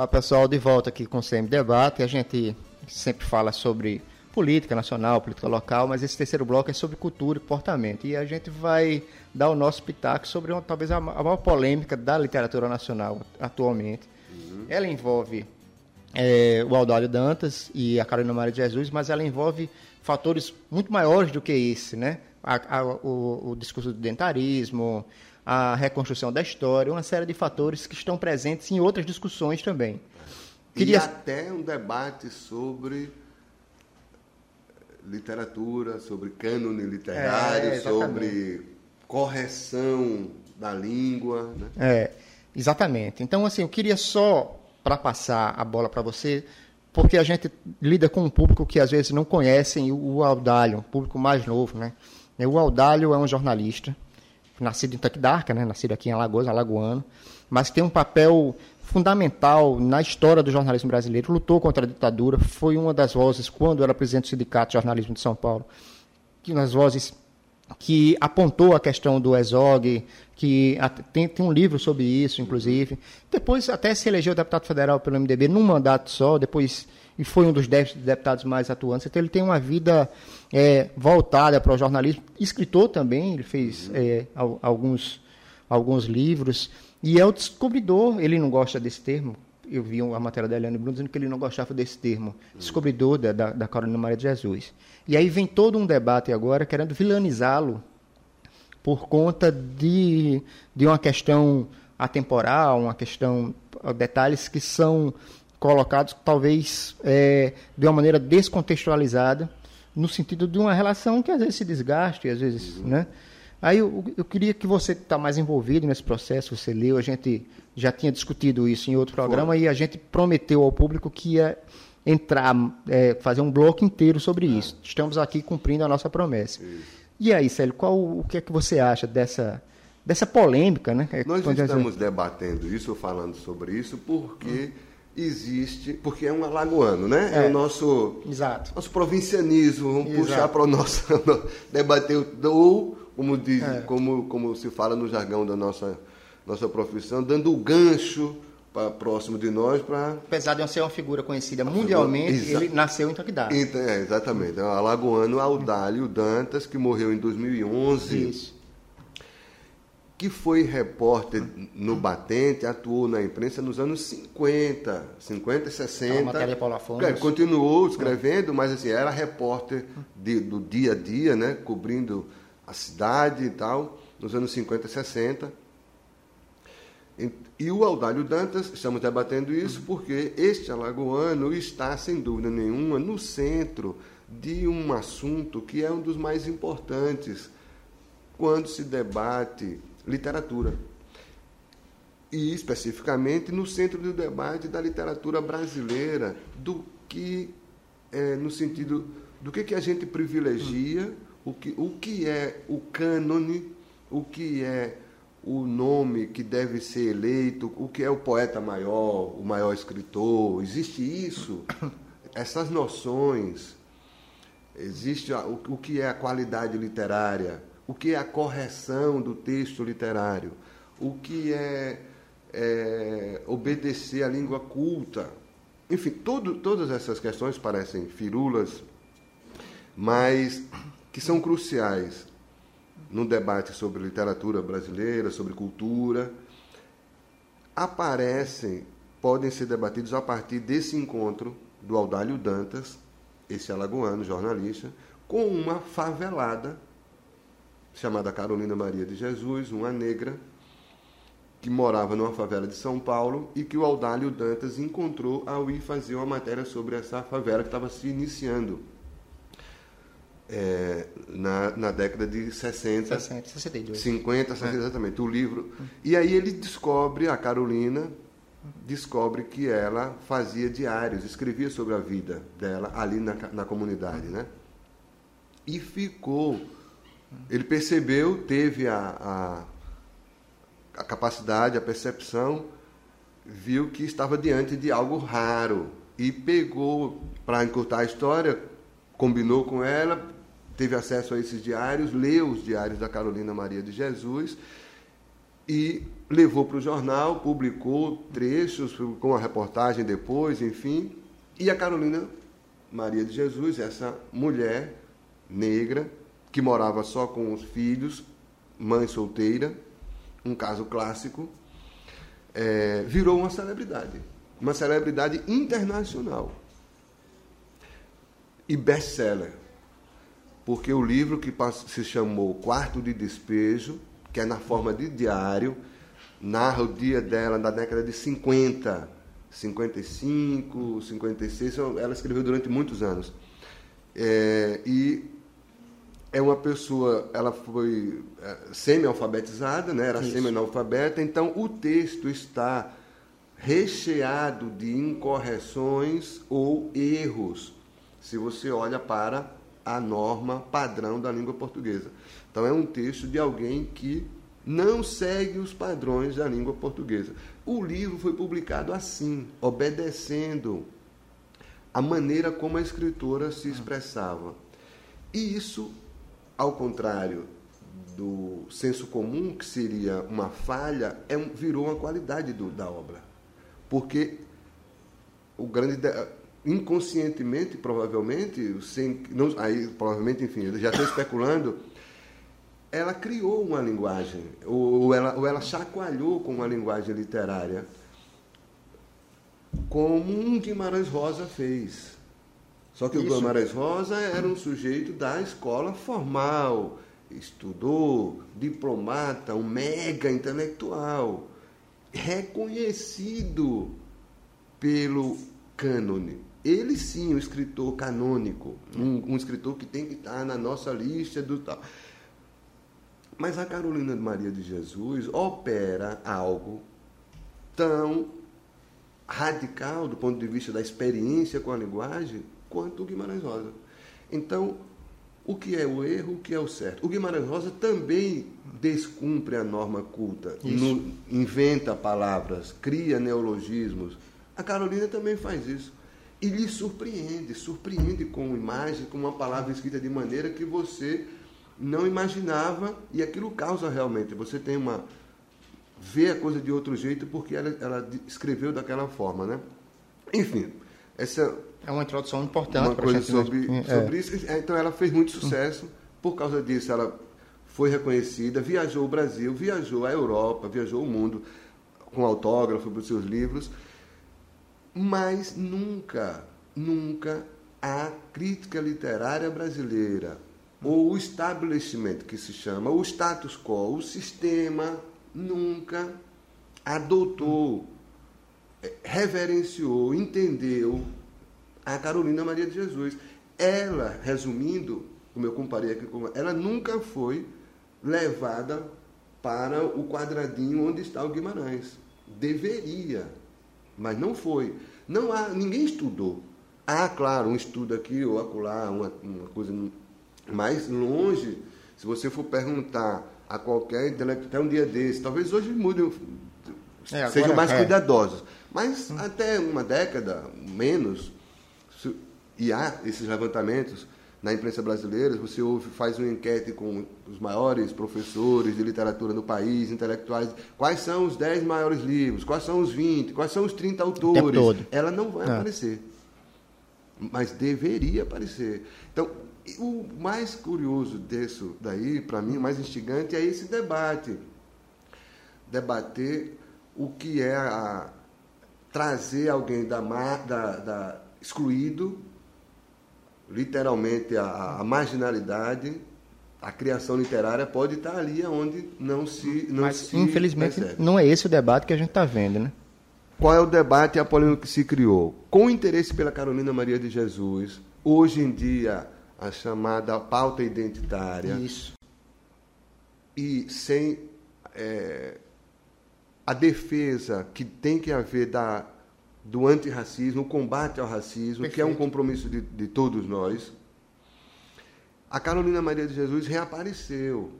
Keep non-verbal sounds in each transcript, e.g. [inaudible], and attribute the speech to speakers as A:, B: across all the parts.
A: Olá pessoal, de volta aqui com o CM Debate. A gente sempre fala sobre política nacional, política local, mas esse terceiro bloco é sobre cultura e comportamento. E a gente vai dar o nosso pitaco sobre uma, talvez a maior polêmica da literatura nacional atualmente. Uhum. Ela envolve é, o Aldalho Dantas e a Carolina Maria de Jesus, mas ela envolve fatores muito maiores do que esse, né? A, a, o, o discurso do dentarismo, a reconstrução da história, uma série de fatores que estão presentes em outras discussões também.
B: Queria... E até um debate sobre literatura, sobre cânone literário, é, sobre correção da língua. Né?
A: É, exatamente. Então, assim, eu queria só, para passar a bola para você, porque a gente lida com um público que às vezes não conhecem o Aldalho, um público mais novo, né? O Aldalho é um jornalista, nascido em Taquidarca, né? nascido aqui em Alagoas, alagoano, mas tem um papel fundamental na história do jornalismo brasileiro, lutou contra a ditadura, foi uma das vozes, quando era presidente do Sindicato de Jornalismo de São Paulo, que nas vozes que apontou a questão do ESOG, que tem, tem, um livro sobre isso, inclusive. Depois até se elegeu deputado federal pelo MDB num mandato só, depois e foi um dos dez deputados mais atuantes. Então ele tem uma vida é, voltada para o jornalismo, escritor também, ele fez uhum. é, alguns, alguns livros. E é o descobridor, ele não gosta desse termo, eu vi a matéria da Eliane Bruno dizendo que ele não gostava desse termo, descobridor da, da, da Carolina Maria de Jesus. E aí vem todo um debate agora querendo vilanizá-lo por conta de, de uma questão atemporal, uma questão, detalhes que são colocados talvez é, de uma maneira descontextualizada, no sentido de uma relação que às vezes se desgaste, às vezes, uhum. né? Aí eu, eu queria que você está mais envolvido nesse processo, você leu, a gente já tinha discutido isso em outro programa Foi. e a gente prometeu ao público que ia entrar, é, fazer um bloco inteiro sobre ah. isso. Estamos aqui cumprindo a nossa promessa. Isso. E aí, Célio, qual, o que é que você acha dessa, dessa polêmica, né?
B: Nós estamos debatendo isso, falando sobre isso, porque hum. Existe, porque é um alagoano, né? É, é o nosso, Exato. nosso provincianismo, vamos Exato. puxar para [laughs] o nosso debater ou como, diz, é. como, como se fala no jargão da nossa, nossa profissão, dando o gancho para próximo de nós para
A: apesar de ser uma figura conhecida mundialmente Exa... ele nasceu em Taquidá
B: então, é, exatamente é o alagoano Audálio Dantas que morreu em 2011 Isso. Que foi repórter no Batente atuou na imprensa nos anos 50 50 e 60 então, matéria Paulo Afonso. É, continuou escrevendo mas assim era repórter de, do dia a dia né cobrindo a cidade e tal, nos anos 50 e 60. E o Audálio Dantas, estamos debatendo isso porque este alagoano está, sem dúvida nenhuma, no centro de um assunto que é um dos mais importantes quando se debate literatura. E, especificamente, no centro do debate da literatura brasileira, do que, é, no sentido do que, que a gente privilegia o que, o que é o cânone, o que é o nome que deve ser eleito, o que é o poeta maior, o maior escritor. Existe isso? Essas noções. Existe o, o que é a qualidade literária, o que é a correção do texto literário, o que é, é obedecer à língua culta. Enfim, todo, todas essas questões parecem firulas, mas que são cruciais no debate sobre literatura brasileira, sobre cultura, aparecem, podem ser debatidos a partir desse encontro do Audálio Dantas, esse alagoano jornalista, com uma favelada chamada Carolina Maria de Jesus, uma negra que morava numa favela de São Paulo e que o Audálio Dantas encontrou ao ir fazer uma matéria sobre essa favela que estava se iniciando é, na, na década de 60, 60 62. 50, 60, é. exatamente, o livro. E aí ele descobre, a Carolina descobre que ela fazia diários, escrevia sobre a vida dela ali na, na comunidade, né? E ficou, ele percebeu, teve a, a, a capacidade, a percepção, viu que estava diante de algo raro e pegou, para encurtar a história, combinou com ela, teve acesso a esses diários, leu os diários da Carolina Maria de Jesus e levou para o jornal, publicou trechos, publicou uma reportagem depois, enfim. E a Carolina Maria de Jesus, essa mulher negra, que morava só com os filhos, mãe solteira, um caso clássico, é, virou uma celebridade. Uma celebridade internacional. E best-seller. Porque o livro que se chamou Quarto de Despejo, que é na forma de diário, narra o dia dela na década de 50, 55, 56. Ela escreveu durante muitos anos. É, e é uma pessoa, ela foi é, semi-alfabetizada, né? era semi-analfabeta, então o texto está recheado de incorreções ou erros, se você olha para a norma padrão da língua portuguesa. Então é um texto de alguém que não segue os padrões da língua portuguesa. O livro foi publicado assim, obedecendo a maneira como a escritora se expressava. E isso ao contrário do senso comum, que seria uma falha, é um, virou uma qualidade do, da obra. Porque o grande inconscientemente, provavelmente, sem, não, aí provavelmente, enfim, já estou especulando, ela criou uma linguagem, ou, ela, ou ela chacoalhou com uma linguagem literária, como um Guimarães Rosa fez. Só que Isso. o Guimarães Rosa era um sujeito da escola formal, estudou, diplomata, um mega intelectual, reconhecido pelo cânone. Ele sim, um escritor canônico, um, um escritor que tem que estar na nossa lista do tal. Mas a Carolina de Maria de Jesus opera algo tão radical do ponto de vista da experiência com a linguagem quanto o Guimarães Rosa. Então, o que é o erro, o que é o certo? O Guimarães Rosa também descumpre a norma culta, no, inventa palavras, cria neologismos. A Carolina também faz isso. E lhe surpreende, surpreende com imagem, com uma palavra escrita de maneira que você não imaginava, e aquilo causa realmente. Você tem uma. vê a coisa de outro jeito porque ela, ela escreveu daquela forma, né? Enfim, essa
A: é uma introdução importante
B: uma coisa sobre, é. sobre isso. É, então ela fez muito sucesso. Por causa disso, ela foi reconhecida, viajou o Brasil, viajou a Europa, viajou o mundo com autógrafo para os seus livros. Mas nunca, nunca a crítica literária brasileira, ou o estabelecimento que se chama, o status quo, o sistema, nunca adotou, eh, reverenciou, entendeu a Carolina Maria de Jesus. Ela, resumindo, como eu comparei aqui com ela, nunca foi levada para o quadradinho onde está o Guimarães. Deveria, mas não foi. Não há, ninguém estudou. Há, claro, um estudo aqui ou acolá, uma, uma coisa mais longe. Se você for perguntar a qualquer intelectual, até um dia desse, talvez hoje mude, é, sejam mais é. cuidadosos. Mas hum. até uma década, menos, e há esses levantamentos na imprensa brasileira, você ouve, faz uma enquete com os maiores professores de literatura no país, intelectuais, quais são os 10 maiores livros, quais são os 20, quais são os 30 autores. Ela não vai é. aparecer. Mas deveria aparecer. Então, o mais curioso disso daí, para mim, o mais instigante é esse debate. Debater o que é a, trazer alguém da, da, da excluído literalmente a, a, marginalidade, a criação literária pode estar ali onde não se não
A: Mas,
B: se
A: infelizmente, percebe. não é esse o debate que a gente está vendo, né?
B: Qual é o debate e a polêmica que se criou? Com o interesse pela Carolina Maria de Jesus, hoje em dia, a chamada pauta identitária.
A: Isso.
B: E sem é, a defesa que tem que haver da do antirracismo, o combate ao racismo, Perfeito. que é um compromisso de, de todos nós. A Carolina Maria de Jesus reapareceu.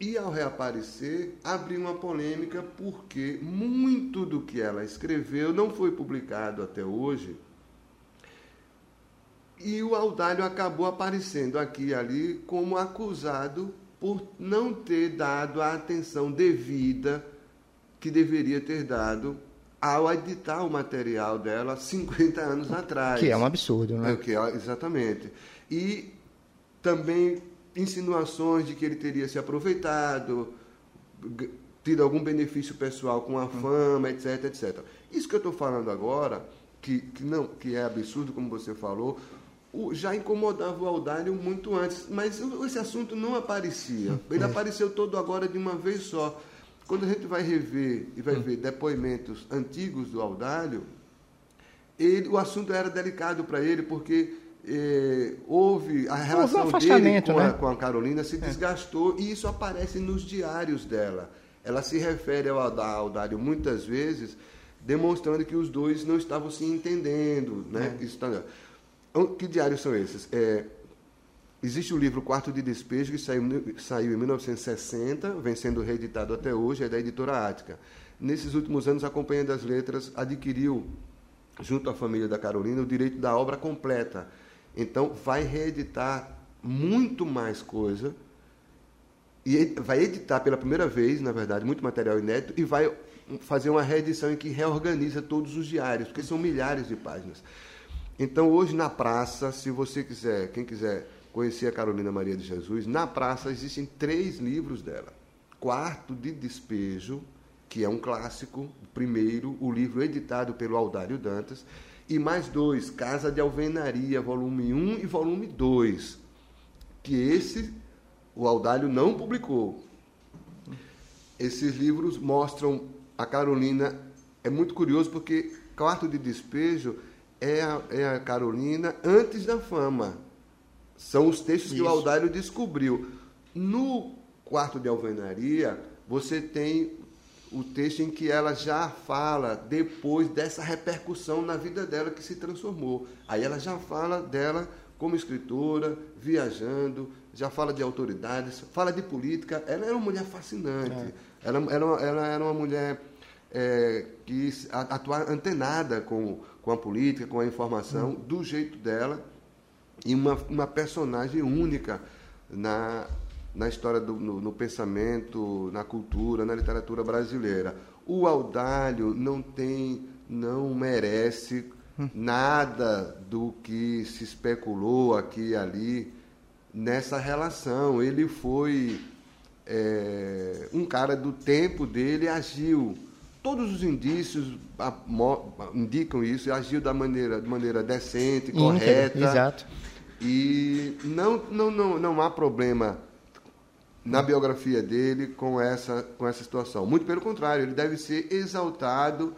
B: E ao reaparecer, abriu uma polêmica porque muito do que ela escreveu não foi publicado até hoje. E o Audálio acabou aparecendo aqui e ali como acusado por não ter dado a atenção devida que deveria ter dado ao editar o material dela 50 anos atrás.
A: Que é um absurdo, né?
B: É, que é, exatamente. E também insinuações de que ele teria se aproveitado, tido algum benefício pessoal com a hum. fama, etc, etc. Isso que eu estou falando agora, que, que, não, que é absurdo, como você falou, o, já incomodava o Audálio muito antes, mas esse assunto não aparecia. Ele é. apareceu todo agora de uma vez só. Quando a gente vai rever e vai ver depoimentos antigos do Audálio, ele, o assunto era delicado para ele, porque eh, houve a relação houve dele com, né? a, com, a, Carolina se é. desgastou é. e isso aparece nos diários dela. Ela se refere ao Audálio muitas vezes, demonstrando que os dois não estavam se entendendo. Né? É. Isso tá, que diários são esses? É, Existe o livro Quarto de Despejo, que saiu, saiu em 1960, vem sendo reeditado até hoje, é da editora Ática. Nesses últimos anos, a Companhia das Letras adquiriu, junto à família da Carolina, o direito da obra completa. Então, vai reeditar muito mais coisa, e vai editar pela primeira vez, na verdade, muito material inédito, e vai fazer uma reedição em que reorganiza todos os diários, porque são milhares de páginas. Então, hoje na praça, se você quiser, quem quiser conheci a Carolina Maria de Jesus. Na praça existem três livros dela. Quarto de Despejo, que é um clássico, primeiro, o livro editado pelo Aldário Dantas, e mais dois, Casa de Alvenaria, volume 1 e volume 2, que esse o Aldário não publicou. Esses livros mostram a Carolina, é muito curioso porque Quarto de Despejo é a, é a Carolina antes da fama são os textos Isso. que o Aldário descobriu. No quarto de alvenaria, você tem o texto em que ela já fala depois dessa repercussão na vida dela que se transformou. Aí ela já fala dela como escritora, viajando, já fala de autoridades, fala de política. Ela era uma mulher fascinante. É. Ela, ela, ela era uma mulher é, que atuava antenada com, com a política, com a informação, hum. do jeito dela e uma, uma personagem única na, na história do no, no, pensamento, na cultura, na literatura brasileira. O Audálio não tem, não merece nada do que se especulou aqui e ali nessa relação. Ele foi é, um cara do tempo dele, agiu. Todos os indícios indicam isso, agiu da maneira, de maneira decente, correta.
A: Exato
B: e não, não, não, não há problema na biografia dele com essa, com essa situação. Muito pelo contrário, ele deve ser exaltado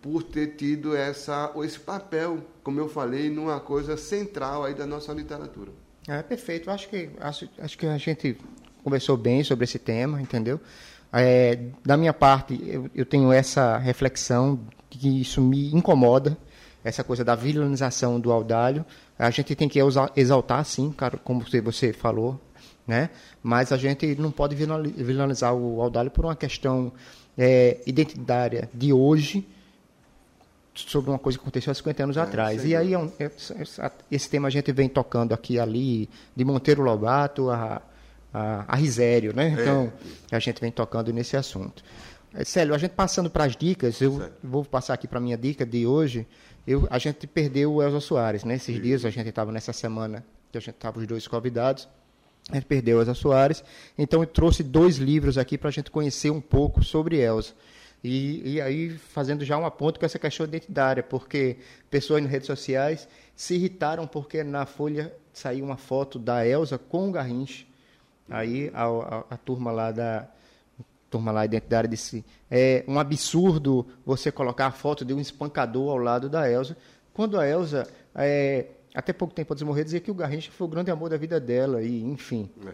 B: por ter tido essa, esse papel, como eu falei, numa coisa central aí da nossa literatura.
A: É perfeito. Acho que, acho, acho que a gente conversou bem sobre esse tema, entendeu? É, da minha parte, eu, eu tenho essa reflexão que isso me incomoda, essa coisa da vilanização do Audálio. A gente tem que exaltar, sim, como você falou, né? mas a gente não pode vilanizar o Audálio por uma questão é, identitária de hoje sobre uma coisa que aconteceu há 50 anos é, atrás. E aí, é um, é, esse tema a gente vem tocando aqui ali, de Monteiro Lobato a, a, a Risério, né? É. Então, a gente vem tocando nesse assunto. É, Célio, a gente passando para as dicas, eu certo. vou passar aqui para a minha dica de hoje, eu, a gente perdeu o Elza Soares, né? Esses Sim. dias a gente estava nessa semana que a gente estava os dois convidados. A gente perdeu Elza Soares. Então eu trouxe dois livros aqui para a gente conhecer um pouco sobre Elza. E, e, aí fazendo já um aponto com essa questão identitária, porque pessoas nas redes sociais se irritaram porque na Folha saiu uma foto da Elza com o Garrincha. Aí a, a, a turma lá da, turma lá identitária disse é um absurdo você colocar a foto de um espancador ao lado da Elsa, quando a Elsa, é, até pouco tempo antes de morrer, dizia que o Garrincha foi o grande amor da vida dela, e enfim. É.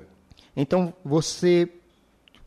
A: Então, você...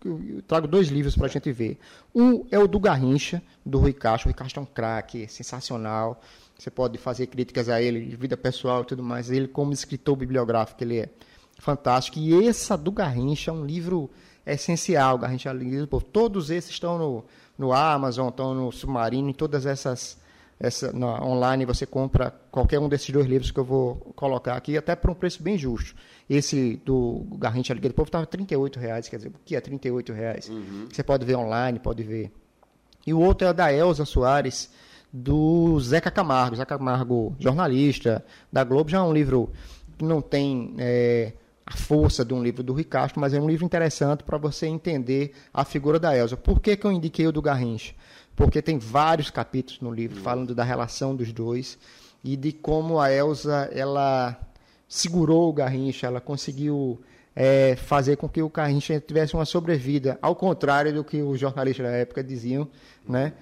A: Eu trago dois livros para a gente ver. Um é o do Garrincha, do Rui Castro. O Rui Castro é um craque, sensacional. Você pode fazer críticas a ele, de vida pessoal e tudo mais. Ele, como escritor bibliográfico, ele é fantástico. E essa do Garrincha é um livro é essencial, Garrincha Lisboa. Todos esses estão no, no Amazon, estão no Submarino, em todas essas essa, na, online você compra qualquer um desses dois livros que eu vou colocar aqui, até por um preço bem justo. Esse do Garrincha Alegria do Povo estava R$ reais, quer dizer, o que é R$ reais? Uhum. Você pode ver online, pode ver. E o outro é o da Elza Soares, do Zeca Camargo. Zeca Camargo, jornalista da Globo, já é um livro que não tem é, a força de um livro do Ricardo, mas é um livro interessante para você entender a figura da Elza. Por que, que eu indiquei o do Garrincha? porque tem vários capítulos no livro falando da relação dos dois e de como a Elsa ela segurou o Garrincha, ela conseguiu é, fazer com que o Garrincha tivesse uma sobrevida, ao contrário do que os jornalistas da época diziam, né?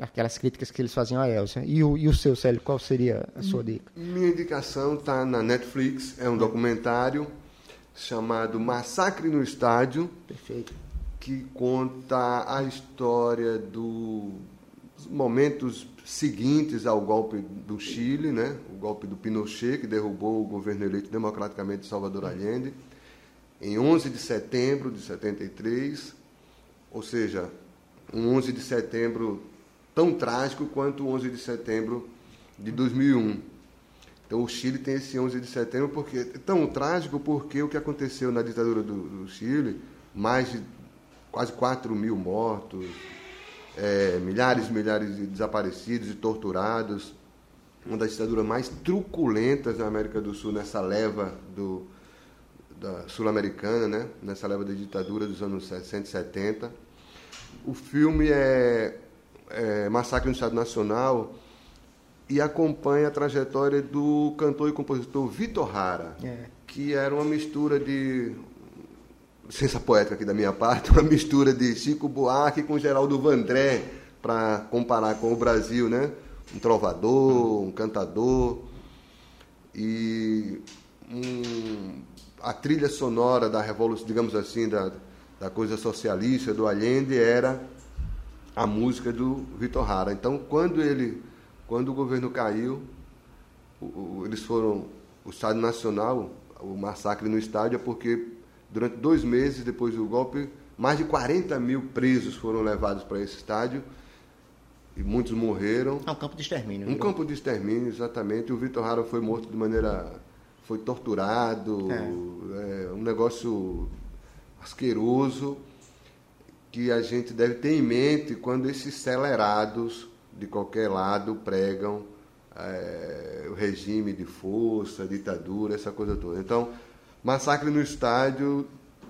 A: Aquelas críticas que eles faziam a Elsa. E o, e o seu, Célio, qual seria a sua dica?
B: Minha indicação está na Netflix, é um documentário chamado Massacre no Estádio.
A: Perfeito
B: que conta a história dos momentos seguintes ao golpe do Chile, né? o golpe do Pinochet, que derrubou o governo eleito democraticamente de Salvador Allende, em 11 de setembro de 73, ou seja, um 11 de setembro tão trágico quanto o 11 de setembro de 2001. Então o Chile tem esse 11 de setembro porque é tão trágico porque o que aconteceu na ditadura do, do Chile, mais de quase 4 mil mortos, é, milhares e milhares de desaparecidos e torturados. Uma das ditaduras mais truculentas da América do Sul nessa leva do, da sul-americana, né? nessa leva da ditadura dos anos 60 e 70. O filme é, é Massacre no Estado Nacional e acompanha a trajetória do cantor e compositor Vitor Hara, é. que era uma mistura de licença poética aqui da minha parte, [laughs] uma mistura de Chico Buarque com Geraldo Vandré, para comparar com o Brasil, né? Um trovador, um cantador. E um, a trilha sonora da revolução, digamos assim, da, da coisa socialista, do Allende, era a música do Vitor Hara. Então, quando ele, quando o governo caiu, o, o, eles foram, o Estado Nacional, o massacre no estádio é porque Durante dois meses depois do golpe, mais de 40 mil presos foram levados para esse estádio e muitos morreram.
A: É um campo de extermínio.
B: Um campo de extermínio, exatamente. O Vitor Hara foi morto de maneira. foi torturado, é. É, um negócio asqueroso que a gente deve ter em mente quando esses celerados de qualquer lado pregam é, o regime de força, ditadura, essa coisa toda. Então, Massacre no Estádio,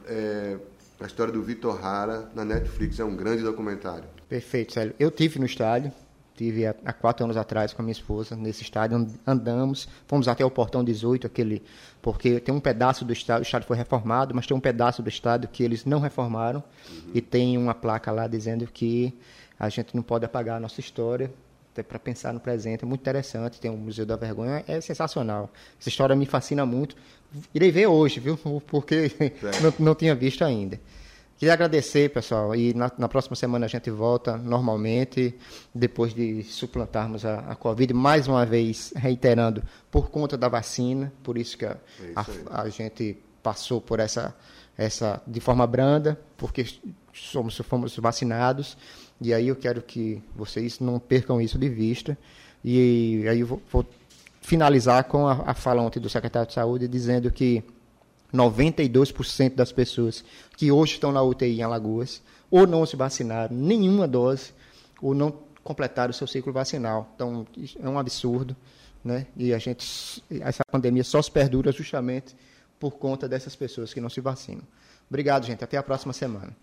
B: é, a história do Vitor Hara na Netflix, é um grande documentário.
A: Perfeito, Célio. Eu tive no estádio, tive há, quatro anos atrás com a minha esposa nesse estádio, andamos, fomos até o portão 18, aquele, porque tem um pedaço do estádio, o estádio foi reformado, mas tem um pedaço do estádio que eles não reformaram uhum. e tem uma placa lá dizendo que a gente não pode apagar a nossa história, até para pensar no presente, é muito interessante, tem o Museu da Vergonha, é sensacional. Essa história me fascina muito. Irei ver hoje, viu? [laughs] Porque não, não, tinha visto ainda. Queria agradecer, pessoal, e na, na, próxima semana a gente volta normalmente, depois de suplantarmos a, a Covid, mais uma vez reiterando, por conta da vacina, por isso que a, é a, a gente passou por essa, essa de forma branda, porque somos, fomos vacinados, e aí eu quero que vocês não percam isso de vista, e aí eu vou, vou finalizar com a, a fala ontem do secretário de Saúde dizendo que 92% das pessoas que hoje estão na UTI em Alagoas ou não se vacinaram nenhuma dose ou não completaram o seu ciclo vacinal. Então, é um absurdo, né? E a gente essa pandemia só se perdura justamente por conta dessas pessoas que não se vacinam. Obrigado, gente. Até a próxima semana.